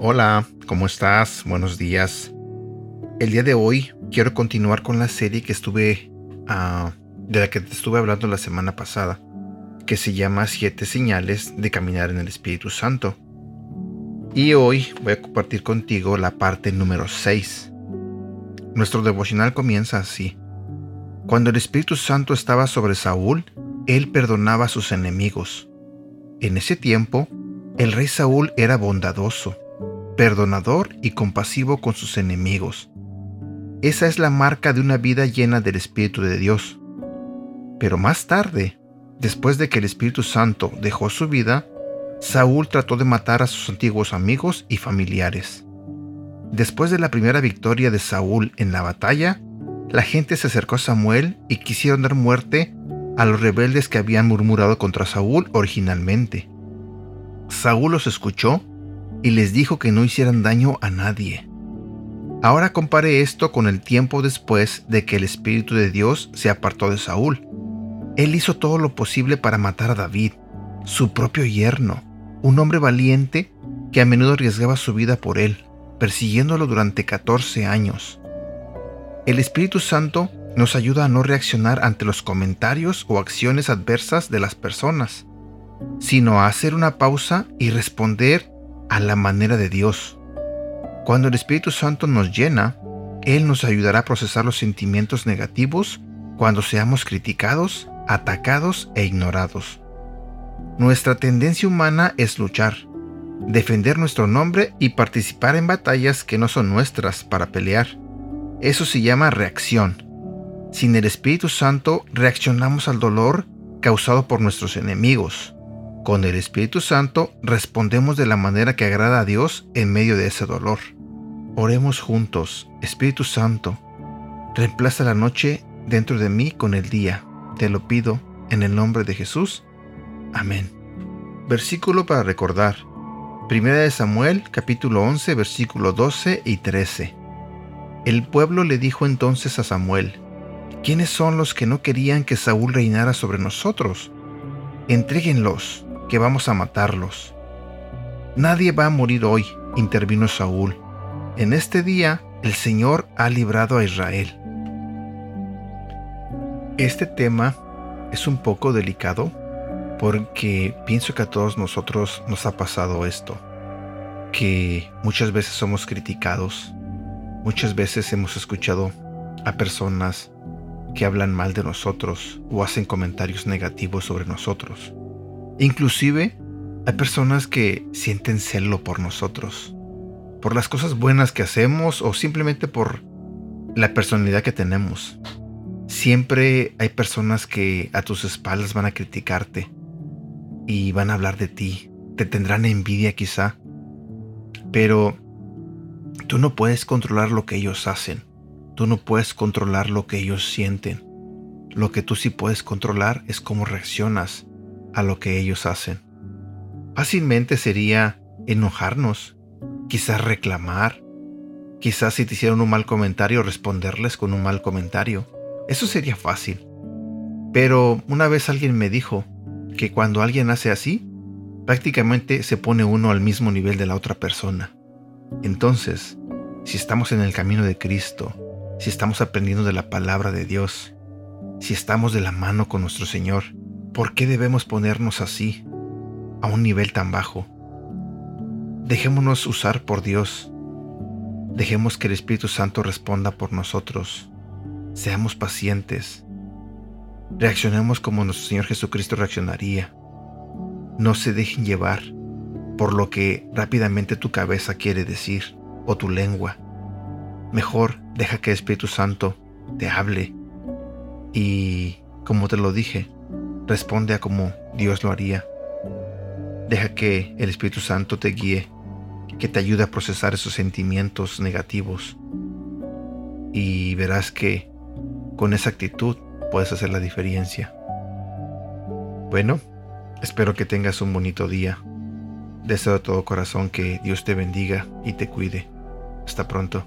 Hola, ¿cómo estás? Buenos días. El día de hoy quiero continuar con la serie que estuve ah, de la que te estuve hablando la semana pasada, que se llama Siete señales de caminar en el Espíritu Santo. Y hoy voy a compartir contigo la parte número 6. Nuestro devocional comienza así. Cuando el Espíritu Santo estaba sobre Saúl, él perdonaba a sus enemigos. En ese tiempo, el rey Saúl era bondadoso perdonador y compasivo con sus enemigos. Esa es la marca de una vida llena del Espíritu de Dios. Pero más tarde, después de que el Espíritu Santo dejó su vida, Saúl trató de matar a sus antiguos amigos y familiares. Después de la primera victoria de Saúl en la batalla, la gente se acercó a Samuel y quisieron dar muerte a los rebeldes que habían murmurado contra Saúl originalmente. Saúl los escuchó y les dijo que no hicieran daño a nadie. Ahora compare esto con el tiempo después de que el Espíritu de Dios se apartó de Saúl. Él hizo todo lo posible para matar a David, su propio yerno, un hombre valiente que a menudo arriesgaba su vida por él, persiguiéndolo durante 14 años. El Espíritu Santo nos ayuda a no reaccionar ante los comentarios o acciones adversas de las personas, sino a hacer una pausa y responder a la manera de Dios. Cuando el Espíritu Santo nos llena, Él nos ayudará a procesar los sentimientos negativos cuando seamos criticados, atacados e ignorados. Nuestra tendencia humana es luchar, defender nuestro nombre y participar en batallas que no son nuestras para pelear. Eso se llama reacción. Sin el Espíritu Santo reaccionamos al dolor causado por nuestros enemigos. Con el Espíritu Santo respondemos de la manera que agrada a Dios en medio de ese dolor. Oremos juntos. Espíritu Santo, reemplaza la noche dentro de mí con el día. Te lo pido en el nombre de Jesús. Amén. Versículo para recordar. Primera de Samuel, capítulo 11, versículo 12 y 13. El pueblo le dijo entonces a Samuel, ¿quiénes son los que no querían que Saúl reinara sobre nosotros? Entréguenlos que vamos a matarlos. Nadie va a morir hoy, intervino Saúl. En este día el Señor ha librado a Israel. Este tema es un poco delicado porque pienso que a todos nosotros nos ha pasado esto, que muchas veces somos criticados, muchas veces hemos escuchado a personas que hablan mal de nosotros o hacen comentarios negativos sobre nosotros. Inclusive hay personas que sienten celo por nosotros, por las cosas buenas que hacemos o simplemente por la personalidad que tenemos. Siempre hay personas que a tus espaldas van a criticarte y van a hablar de ti, te tendrán envidia quizá, pero tú no puedes controlar lo que ellos hacen, tú no puedes controlar lo que ellos sienten. Lo que tú sí puedes controlar es cómo reaccionas a lo que ellos hacen. Fácilmente sería enojarnos, quizás reclamar, quizás si te hicieron un mal comentario responderles con un mal comentario. Eso sería fácil. Pero una vez alguien me dijo que cuando alguien hace así, prácticamente se pone uno al mismo nivel de la otra persona. Entonces, si estamos en el camino de Cristo, si estamos aprendiendo de la palabra de Dios, si estamos de la mano con nuestro Señor, ¿Por qué debemos ponernos así, a un nivel tan bajo? Dejémonos usar por Dios. Dejemos que el Espíritu Santo responda por nosotros. Seamos pacientes. Reaccionemos como nuestro Señor Jesucristo reaccionaría. No se dejen llevar por lo que rápidamente tu cabeza quiere decir o tu lengua. Mejor deja que el Espíritu Santo te hable y, como te lo dije, Responde a como Dios lo haría. Deja que el Espíritu Santo te guíe, que te ayude a procesar esos sentimientos negativos. Y verás que con esa actitud puedes hacer la diferencia. Bueno, espero que tengas un bonito día. Deseo de todo corazón que Dios te bendiga y te cuide. Hasta pronto.